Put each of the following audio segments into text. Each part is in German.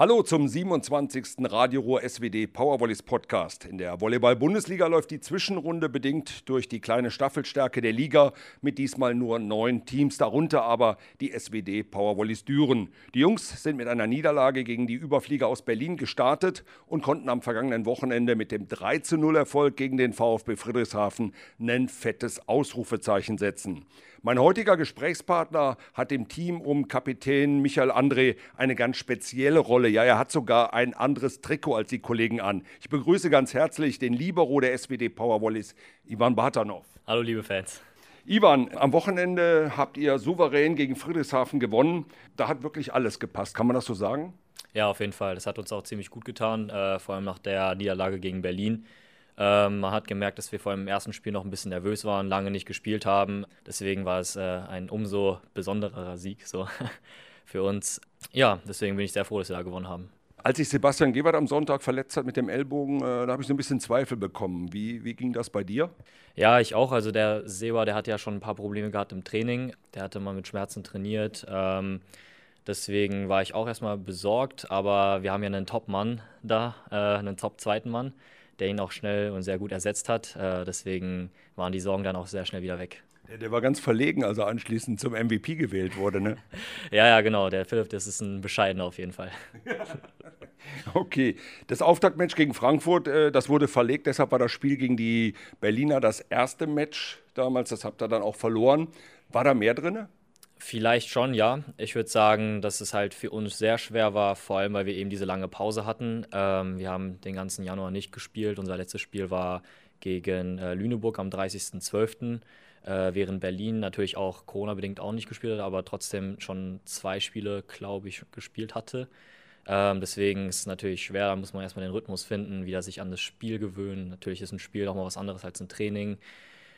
Hallo zum 27. Radioruhr SWD Powervolleys Podcast. In der Volleyball-Bundesliga läuft die Zwischenrunde bedingt durch die kleine Staffelstärke der Liga mit diesmal nur neun Teams, darunter aber die SWD Powervolleys Düren. Die Jungs sind mit einer Niederlage gegen die Überflieger aus Berlin gestartet und konnten am vergangenen Wochenende mit dem 3-0 Erfolg gegen den VfB Friedrichshafen ein fettes Ausrufezeichen setzen. Mein heutiger Gesprächspartner hat im Team um Kapitän Michael André eine ganz spezielle Rolle. Ja, er hat sogar ein anderes Trikot als die Kollegen an. Ich begrüße ganz herzlich den Libero der SWD Powerwallis, Ivan Bartanov. Hallo, liebe Fans. Ivan, am Wochenende habt ihr souverän gegen Friedrichshafen gewonnen. Da hat wirklich alles gepasst. Kann man das so sagen? Ja, auf jeden Fall. Das hat uns auch ziemlich gut getan, äh, vor allem nach der Niederlage gegen Berlin. Ähm, man hat gemerkt, dass wir vor allem im ersten Spiel noch ein bisschen nervös waren, lange nicht gespielt haben. Deswegen war es äh, ein umso besonderer Sieg so für uns. Ja, deswegen bin ich sehr froh, dass wir da gewonnen haben. Als sich Sebastian Gebert am Sonntag verletzt hat mit dem Ellbogen, äh, da habe ich so ein bisschen Zweifel bekommen. Wie, wie ging das bei dir? Ja, ich auch. Also der Seba, der hat ja schon ein paar Probleme gehabt im Training. Der hatte mal mit Schmerzen trainiert. Ähm, deswegen war ich auch erstmal besorgt. Aber wir haben ja einen Top-Mann da, äh, einen Top-zweiten Mann der ihn auch schnell und sehr gut ersetzt hat. Äh, deswegen waren die Sorgen dann auch sehr schnell wieder weg. Der, der war ganz verlegen, als er anschließend zum MVP gewählt wurde, ne? ja, ja, genau. Der Philipp, das ist ein bescheidener auf jeden Fall. okay. Das Auftaktmatch gegen Frankfurt, äh, das wurde verlegt. Deshalb war das Spiel gegen die Berliner das erste Match damals. Das habt ihr dann auch verloren. War da mehr drin? Vielleicht schon, ja. Ich würde sagen, dass es halt für uns sehr schwer war, vor allem weil wir eben diese lange Pause hatten. Ähm, wir haben den ganzen Januar nicht gespielt. Unser letztes Spiel war gegen äh, Lüneburg am 30.12., äh, während Berlin natürlich auch Corona-bedingt auch nicht gespielt hat, aber trotzdem schon zwei Spiele, glaube ich, gespielt hatte. Ähm, deswegen ist es natürlich schwer, da muss man erstmal den Rhythmus finden, wieder sich an das Spiel gewöhnen. Natürlich ist ein Spiel auch mal was anderes als ein Training.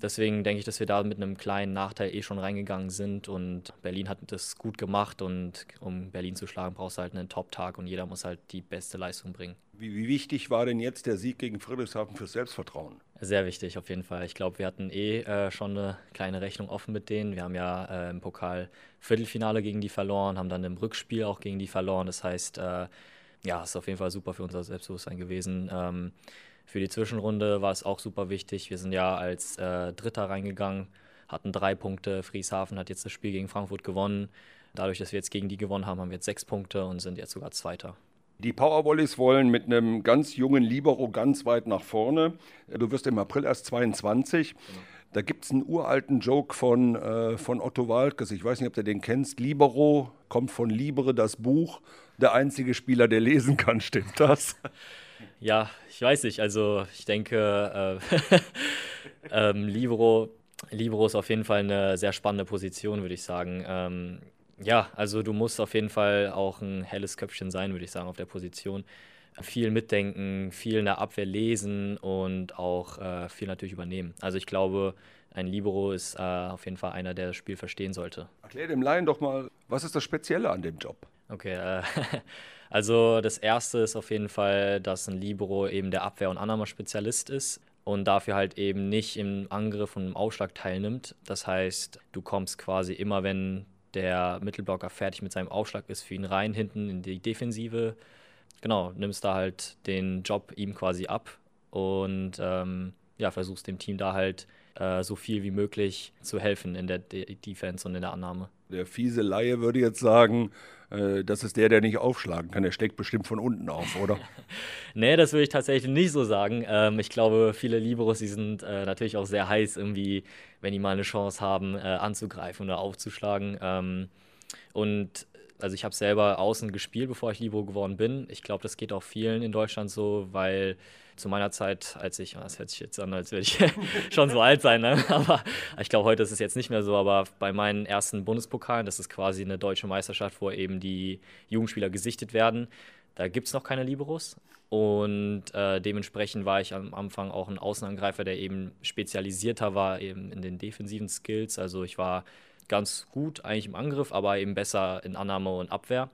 Deswegen denke ich, dass wir da mit einem kleinen Nachteil eh schon reingegangen sind und Berlin hat das gut gemacht und um Berlin zu schlagen, brauchst du halt einen Top-Tag und jeder muss halt die beste Leistung bringen. Wie, wie wichtig war denn jetzt der Sieg gegen Friedrichshafen fürs Selbstvertrauen? Sehr wichtig auf jeden Fall. Ich glaube, wir hatten eh äh, schon eine kleine Rechnung offen mit denen. Wir haben ja äh, im Pokal Viertelfinale gegen die verloren, haben dann im Rückspiel auch gegen die verloren. Das heißt, äh, ja, ist auf jeden Fall super für unser Selbstbewusstsein gewesen. Ähm, für die Zwischenrunde war es auch super wichtig. Wir sind ja als äh, Dritter reingegangen, hatten drei Punkte. Frieshafen hat jetzt das Spiel gegen Frankfurt gewonnen. Dadurch, dass wir jetzt gegen die gewonnen haben, haben wir jetzt sechs Punkte und sind jetzt sogar Zweiter. Die Powervolleys wollen mit einem ganz jungen Libero ganz weit nach vorne. Du wirst im April erst 22. Genau. Da gibt es einen uralten Joke von, äh, von Otto Walkes. Ich weiß nicht, ob du den kennst. Libero kommt von Libere, das Buch. Der einzige Spieler, der lesen kann, stimmt das? Ja, ich weiß nicht. Also ich denke, äh, ähm, Libero, Libero ist auf jeden Fall eine sehr spannende Position, würde ich sagen. Ähm, ja, also du musst auf jeden Fall auch ein helles Köpfchen sein, würde ich sagen, auf der Position. Viel mitdenken, viel in der Abwehr lesen und auch äh, viel natürlich übernehmen. Also ich glaube, ein Libero ist äh, auf jeden Fall einer, der das Spiel verstehen sollte. Erklär dem Laien doch mal, was ist das Spezielle an dem Job? Okay, äh, also das erste ist auf jeden Fall, dass ein Libero eben der Abwehr- und Annahmespezialist ist und dafür halt eben nicht im Angriff und im Aufschlag teilnimmt. Das heißt, du kommst quasi immer, wenn der Mittelblocker fertig mit seinem Aufschlag ist, für ihn rein hinten in die Defensive. Genau, nimmst da halt den Job ihm quasi ab und ähm, ja, versuchst dem Team da halt äh, so viel wie möglich zu helfen in der De Defense und in der Annahme. Der fiese Laie würde jetzt sagen, äh, das ist der, der nicht aufschlagen kann. Der steckt bestimmt von unten auf, oder? nee, das würde ich tatsächlich nicht so sagen. Ähm, ich glaube, viele Liberos, die sind äh, natürlich auch sehr heiß, irgendwie, wenn die mal eine Chance haben, äh, anzugreifen oder aufzuschlagen. Ähm, und also ich habe selber außen gespielt, bevor ich Libero geworden bin. Ich glaube, das geht auch vielen in Deutschland so, weil zu meiner Zeit, als ich, das hört sich jetzt an, als würde ich schon so alt sein, ne? aber ich glaube, heute ist es jetzt nicht mehr so, aber bei meinen ersten Bundespokalen, das ist quasi eine deutsche Meisterschaft, wo eben die Jugendspieler gesichtet werden, da gibt es noch keine Liberos und äh, dementsprechend war ich am Anfang auch ein Außenangreifer, der eben spezialisierter war eben in den defensiven Skills, also ich war ganz gut eigentlich im Angriff, aber eben besser in Annahme und Abwehr.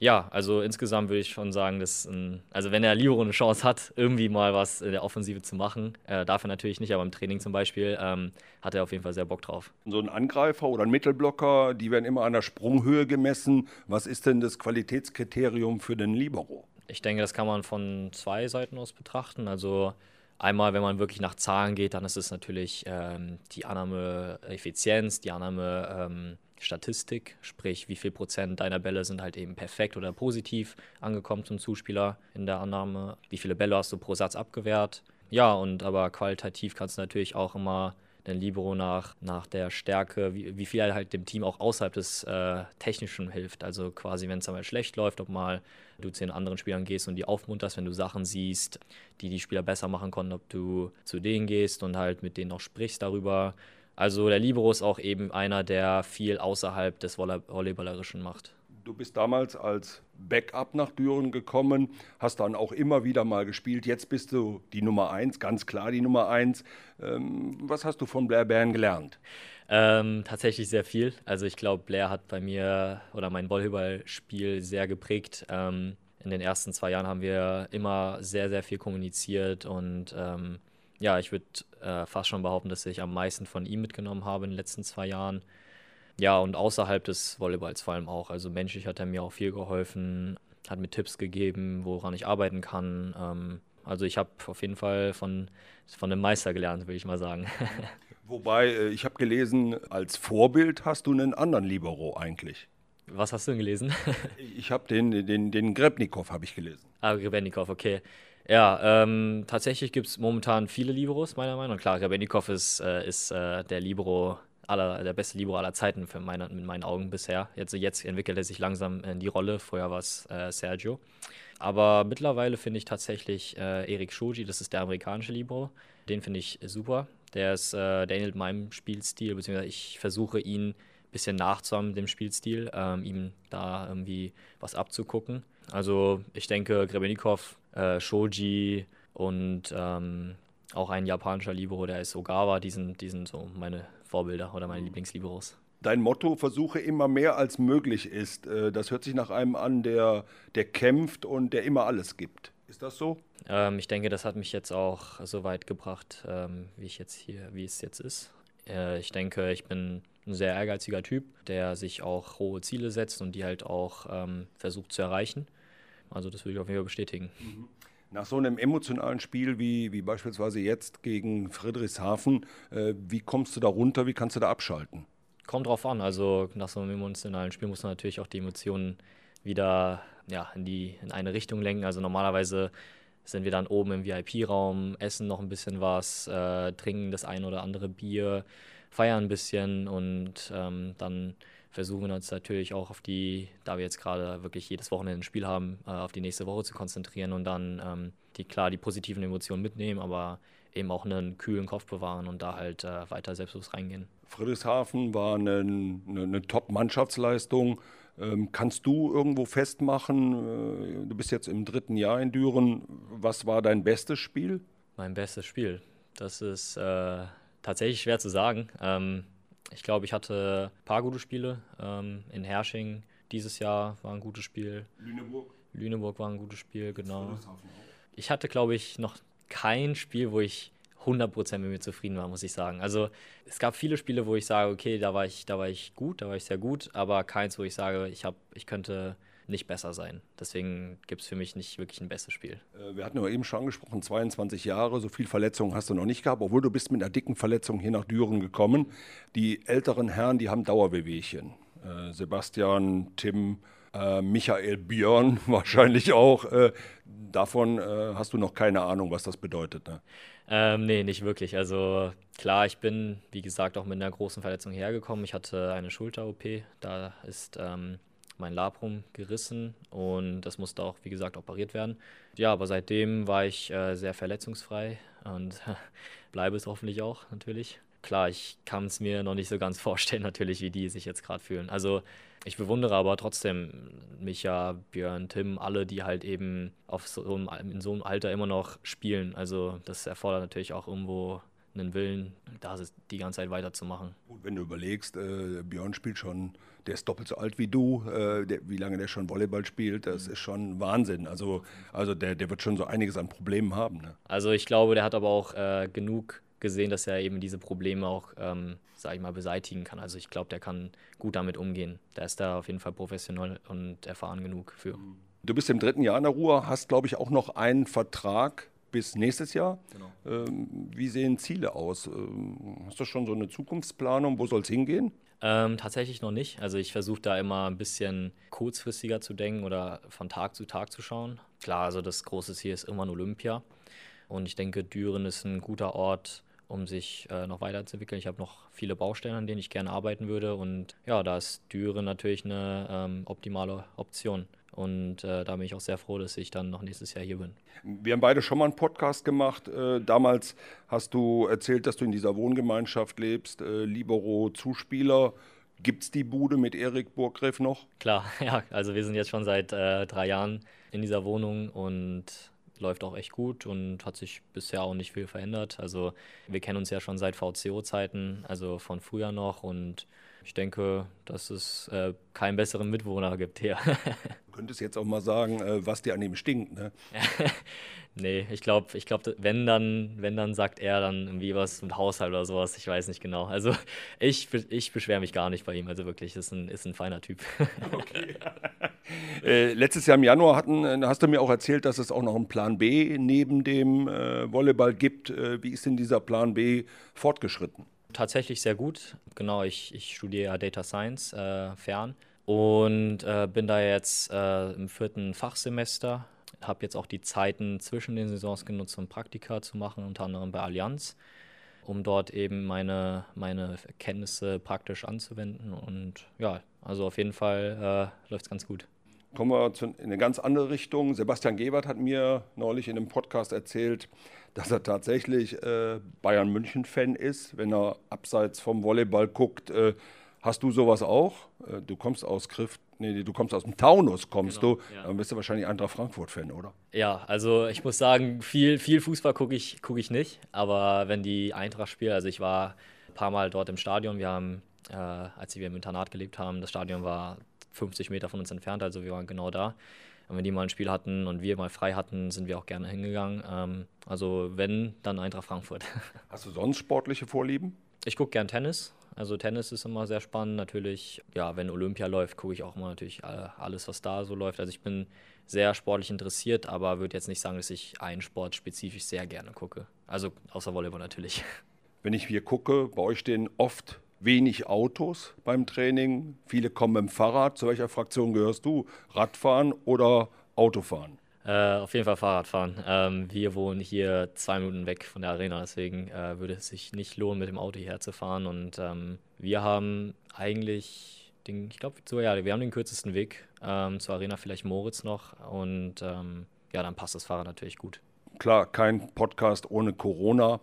Ja, also insgesamt würde ich schon sagen, dass, ein, also wenn der Libero eine Chance hat, irgendwie mal was in der Offensive zu machen, äh, darf er natürlich nicht, aber im Training zum Beispiel, ähm, hat er auf jeden Fall sehr Bock drauf. So ein Angreifer oder ein Mittelblocker, die werden immer an der Sprunghöhe gemessen. Was ist denn das Qualitätskriterium für den Libero? Ich denke, das kann man von zwei Seiten aus betrachten. Also einmal, wenn man wirklich nach Zahlen geht, dann ist es natürlich ähm, die Annahmeeffizienz, die Annahme ähm, Statistik, sprich wie viel Prozent deiner Bälle sind halt eben perfekt oder positiv angekommen zum Zuspieler in der Annahme, wie viele Bälle hast du pro Satz abgewehrt. Ja, und aber qualitativ kannst du natürlich auch immer den Libero nach, nach der Stärke, wie, wie viel er halt dem Team auch außerhalb des äh, Technischen hilft. Also quasi, wenn es einmal schlecht läuft, ob mal du zu den anderen Spielern gehst und die aufmunterst, wenn du Sachen siehst, die die Spieler besser machen konnten, ob du zu denen gehst und halt mit denen auch sprichst darüber. Also der Libero ist auch eben einer, der viel außerhalb des Volleyballerischen macht. Du bist damals als Backup nach Düren gekommen, hast dann auch immer wieder mal gespielt. Jetzt bist du die Nummer eins, ganz klar die Nummer eins. Ähm, was hast du von Blair Bern gelernt? Ähm, tatsächlich sehr viel. Also ich glaube, Blair hat bei mir oder mein Volleyballspiel sehr geprägt. Ähm, in den ersten zwei Jahren haben wir immer sehr, sehr viel kommuniziert und ähm, ja, ich würde äh, fast schon behaupten, dass ich am meisten von ihm mitgenommen habe in den letzten zwei Jahren. Ja, und außerhalb des Volleyballs vor allem auch. Also menschlich hat er mir auch viel geholfen, hat mir Tipps gegeben, woran ich arbeiten kann. Ähm, also ich habe auf jeden Fall von, von einem Meister gelernt, würde ich mal sagen. Wobei, äh, ich habe gelesen, als Vorbild hast du einen anderen Libero eigentlich. Was hast du denn gelesen? ich habe den, den, den Grebnikow habe ich gelesen. Ah, Grebnikow, okay. Ja, ähm, tatsächlich gibt es momentan viele Liberos, meiner Meinung nach. Klar, Grebnikow ist, äh, ist äh, der Libero aller, der beste Libero aller Zeiten für meine, mit meinen Augen bisher. Jetzt, jetzt entwickelt er sich langsam in die Rolle. Vorher war es äh, Sergio. Aber mittlerweile finde ich tatsächlich äh, Erik Shoji, das ist der amerikanische Libero. Den finde ich super. Der ist, äh, der ähnelt meinem Spielstil, beziehungsweise ich versuche ihn ein bisschen nachzuahmen, dem Spielstil, ähm, ihm da irgendwie was abzugucken. Also ich denke, Grebenikov, äh, Shoji und ähm, auch ein japanischer Libero, der ist Ogawa, die sind, die sind so meine Vorbilder oder meine Lieblingsliberos. Dein Motto, versuche immer mehr als möglich ist. Äh, das hört sich nach einem an, der, der kämpft und der immer alles gibt. Ist das so? Ähm, ich denke, das hat mich jetzt auch so weit gebracht, ähm, wie ich jetzt hier, wie es jetzt ist. Äh, ich denke, ich bin ein sehr ehrgeiziger Typ, der sich auch hohe Ziele setzt und die halt auch ähm, versucht zu erreichen. Also das würde ich auf jeden Fall bestätigen. Mhm. Nach so einem emotionalen Spiel wie, wie beispielsweise jetzt gegen Friedrichshafen, äh, wie kommst du da runter, wie kannst du da abschalten? Kommt drauf an. Also nach so einem emotionalen Spiel muss man natürlich auch die Emotionen wieder ja, in, die, in eine Richtung lenken. Also normalerweise sind wir dann oben im VIP-Raum, essen noch ein bisschen was, äh, trinken das ein oder andere Bier, feiern ein bisschen und ähm, dann versuchen wir uns natürlich auch auf die, da wir jetzt gerade wirklich jedes Wochenende ein Spiel haben, äh, auf die nächste Woche zu konzentrieren und dann ähm, die klar die positiven Emotionen mitnehmen, aber eben auch einen kühlen Kopf bewahren und da halt äh, weiter selbstbewusst reingehen. Friedrichshafen war eine, eine, eine Top-Mannschaftsleistung. Ähm, kannst du irgendwo festmachen, äh, du bist jetzt im dritten Jahr in Düren, was war dein bestes Spiel? Mein bestes Spiel, das ist äh, tatsächlich schwer zu sagen. Ähm, ich glaube, ich hatte ein paar gute Spiele. Ähm, in Hersching dieses Jahr war ein gutes Spiel. Lüneburg? Lüneburg war ein gutes Spiel, genau. Ich hatte, glaube ich, noch kein Spiel, wo ich 100% mit mir zufrieden war, muss ich sagen. Also es gab viele Spiele, wo ich sage, okay, da war ich, da war ich gut, da war ich sehr gut, aber keins, wo ich sage, ich, hab, ich könnte nicht besser sein. Deswegen gibt es für mich nicht wirklich ein bestes Spiel. Äh, wir hatten ja eben schon angesprochen, 22 Jahre, so viel Verletzungen hast du noch nicht gehabt, obwohl du bist mit einer dicken Verletzung hier nach Düren gekommen. Die älteren Herren, die haben Dauerwehwehchen. Äh, Sebastian, Tim, äh, Michael Björn wahrscheinlich auch. Davon hast du noch keine Ahnung, was das bedeutet. Ne? Ähm, nee, nicht wirklich. Also klar, ich bin, wie gesagt, auch mit einer großen Verletzung hergekommen. Ich hatte eine Schulter-OP. Da ist ähm, mein Labrum gerissen und das musste auch, wie gesagt, operiert werden. Ja, aber seitdem war ich äh, sehr verletzungsfrei und bleibe es hoffentlich auch natürlich. Klar, ich kann es mir noch nicht so ganz vorstellen, natürlich, wie die sich jetzt gerade fühlen. Also ich bewundere aber trotzdem Micha, Björn, Tim, alle, die halt eben auf so einem, in so einem Alter immer noch spielen. Also das erfordert natürlich auch irgendwo einen Willen, da die ganze Zeit weiterzumachen. Gut, wenn du überlegst, äh, Björn spielt schon, der ist doppelt so alt wie du, äh, der, wie lange der schon Volleyball spielt, das mhm. ist schon Wahnsinn. Also, also der, der wird schon so einiges an Problemen haben. Ne? Also ich glaube, der hat aber auch äh, genug gesehen, dass er eben diese Probleme auch, ähm, sage ich mal, beseitigen kann. Also ich glaube, der kann gut damit umgehen. Der ist da auf jeden Fall professionell und erfahren genug für. Du bist im dritten Jahr in der Ruhr, hast, glaube ich, auch noch einen Vertrag bis nächstes Jahr. Genau. Ähm, wie sehen Ziele aus? Ähm, hast du schon so eine Zukunftsplanung? Wo soll es hingehen? Ähm, tatsächlich noch nicht. Also ich versuche da immer ein bisschen kurzfristiger zu denken oder von Tag zu Tag zu schauen. Klar, also das große Ziel ist immer ein Olympia. Und ich denke, Düren ist ein guter Ort, um sich äh, noch weiterzuentwickeln. Ich habe noch viele Baustellen, an denen ich gerne arbeiten würde. Und ja, da ist Düren natürlich eine ähm, optimale Option. Und äh, da bin ich auch sehr froh, dass ich dann noch nächstes Jahr hier bin. Wir haben beide schon mal einen Podcast gemacht. Äh, damals hast du erzählt, dass du in dieser Wohngemeinschaft lebst. Äh, Libero Zuspieler. Gibt es die Bude mit Erik Burggräf noch? Klar, ja. Also wir sind jetzt schon seit äh, drei Jahren in dieser Wohnung und läuft auch echt gut und hat sich bisher auch nicht viel verändert. Also wir kennen uns ja schon seit VCO-Zeiten, also von früher noch und ich denke, dass es äh, keinen besseren Mitwohner gibt hier. du könntest jetzt auch mal sagen, äh, was dir an ihm stinkt, ne? nee, ich glaube, ich glaub, wenn dann, wenn dann sagt er dann irgendwie was mit Haushalt oder sowas, ich weiß nicht genau. Also ich, ich beschwere mich gar nicht bei ihm, also wirklich, ist ein, ist ein feiner Typ. okay. äh, letztes Jahr im Januar hatten, äh, hast du mir auch erzählt, dass es auch noch einen Plan B neben dem äh, Volleyball gibt. Äh, wie ist denn dieser Plan B fortgeschritten? Tatsächlich sehr gut. Genau, ich, ich studiere ja Data Science äh, fern und äh, bin da jetzt äh, im vierten Fachsemester. Habe jetzt auch die Zeiten zwischen den Saisons genutzt, um Praktika zu machen, unter anderem bei Allianz, um dort eben meine, meine Kenntnisse praktisch anzuwenden. Und ja, also auf jeden Fall äh, läuft es ganz gut. Kommen wir in eine ganz andere Richtung. Sebastian Gebert hat mir neulich in einem Podcast erzählt, dass er tatsächlich äh, Bayern München-Fan ist, wenn er abseits vom Volleyball guckt. Äh, hast du sowas auch? Äh, du kommst aus Griff, nee, du kommst aus dem Taunus, kommst genau, du. Ja. Dann bist du wahrscheinlich Eintracht Frankfurt-Fan, oder? Ja, also ich muss sagen, viel, viel Fußball gucke ich, guck ich nicht. Aber wenn die Eintracht spielt, also ich war ein paar Mal dort im Stadion. Wir haben, äh, als wir im Internat gelebt haben, das Stadion war 50 Meter von uns entfernt, also wir waren genau da. Und wenn die mal ein Spiel hatten und wir mal frei hatten, sind wir auch gerne hingegangen. Ähm, also wenn, dann Eintracht Frankfurt. Hast du sonst sportliche Vorlieben? Ich gucke gern Tennis. Also Tennis ist immer sehr spannend. Natürlich, ja, wenn Olympia läuft, gucke ich auch immer natürlich alles, was da so läuft. Also ich bin sehr sportlich interessiert, aber würde jetzt nicht sagen, dass ich einen Sport spezifisch sehr gerne gucke. Also außer Volleyball natürlich. Wenn ich hier gucke, bei euch stehen oft wenig Autos beim Training. Viele kommen mit dem Fahrrad. Zu welcher Fraktion gehörst du? Radfahren oder Autofahren? Äh, auf jeden Fall Fahrradfahren. Ähm, wir wohnen hier zwei Minuten weg von der Arena, deswegen äh, würde es sich nicht lohnen, mit dem Auto hierher zu fahren. Und ähm, wir haben eigentlich, den, ich glaube, ja, wir haben den kürzesten Weg ähm, zur Arena, vielleicht Moritz noch. Und ähm, ja, dann passt das Fahrrad natürlich gut. Klar, kein Podcast ohne Corona.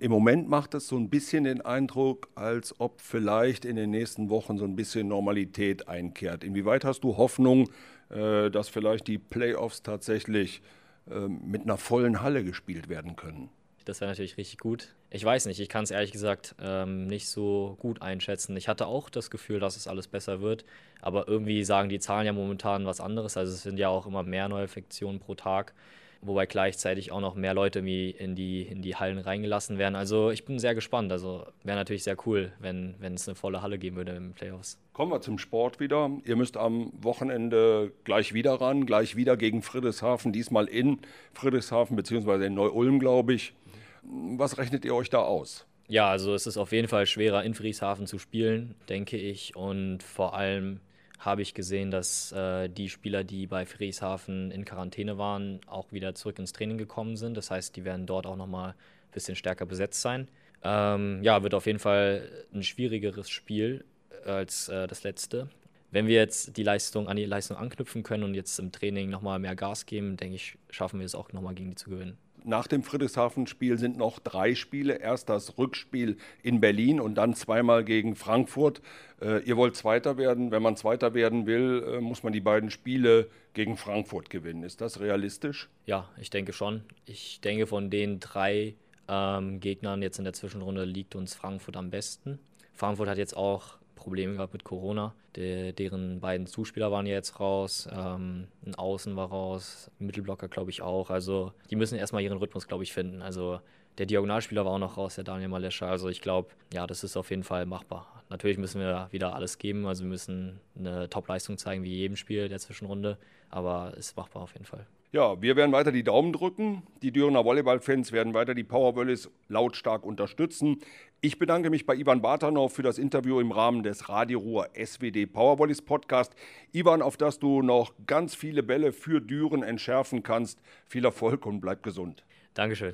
Im Moment macht es so ein bisschen den Eindruck, als ob vielleicht in den nächsten Wochen so ein bisschen Normalität einkehrt. Inwieweit hast du Hoffnung, äh, dass vielleicht die Playoffs tatsächlich ähm, mit einer vollen Halle gespielt werden können? Das wäre natürlich richtig gut. Ich weiß nicht, ich kann es ehrlich gesagt ähm, nicht so gut einschätzen. Ich hatte auch das Gefühl, dass es alles besser wird, aber irgendwie sagen die Zahlen ja momentan was anderes. Also es sind ja auch immer mehr Neuinfektionen pro Tag wobei gleichzeitig auch noch mehr Leute in die, in die Hallen reingelassen werden. Also ich bin sehr gespannt. Also wäre natürlich sehr cool, wenn, wenn es eine volle Halle geben würde im Playoffs. Kommen wir zum Sport wieder. Ihr müsst am Wochenende gleich wieder ran, gleich wieder gegen Friedrichshafen, diesmal in Friedrichshafen beziehungsweise in Neu-Ulm, glaube ich. Was rechnet ihr euch da aus? Ja, also es ist auf jeden Fall schwerer, in Friedrichshafen zu spielen, denke ich. Und vor allem habe ich gesehen, dass äh, die Spieler, die bei Friedrichshafen in Quarantäne waren, auch wieder zurück ins Training gekommen sind. Das heißt, die werden dort auch nochmal ein bisschen stärker besetzt sein. Ähm, ja, wird auf jeden Fall ein schwierigeres Spiel als äh, das letzte. Wenn wir jetzt die Leistung an die Leistung anknüpfen können und jetzt im Training nochmal mehr Gas geben, denke ich, schaffen wir es auch nochmal gegen die zu gewinnen nach dem Friedrichshafen-Spiel sind noch drei Spiele. Erst das Rückspiel in Berlin und dann zweimal gegen Frankfurt. Äh, ihr wollt Zweiter werden. Wenn man Zweiter werden will, äh, muss man die beiden Spiele gegen Frankfurt gewinnen. Ist das realistisch? Ja, ich denke schon. Ich denke, von den drei ähm, Gegnern jetzt in der Zwischenrunde liegt uns Frankfurt am besten. Frankfurt hat jetzt auch Probleme gehabt mit Corona. De, deren beiden Zuspieler waren ja jetzt raus, ähm, ein Außen war raus, Mittelblocker glaube ich auch. Also die müssen erstmal ihren Rhythmus, glaube ich, finden. Also der Diagonalspieler war auch noch raus, der Daniel Malescha. Also ich glaube, ja, das ist auf jeden Fall machbar. Natürlich müssen wir wieder alles geben. Also wir müssen eine Top-Leistung zeigen, wie jedem Spiel der Zwischenrunde. Aber es ist machbar auf jeden Fall. Ja, wir werden weiter die Daumen drücken. Die Dürener Volleyball-Fans werden weiter die Powerwollis lautstark unterstützen. Ich bedanke mich bei Ivan Bartanov für das Interview im Rahmen des Radio Ruhr SWD Powerwollis Podcast. Ivan, auf das du noch ganz viele Bälle für Düren entschärfen kannst. Viel Erfolg und bleib gesund. Dankeschön.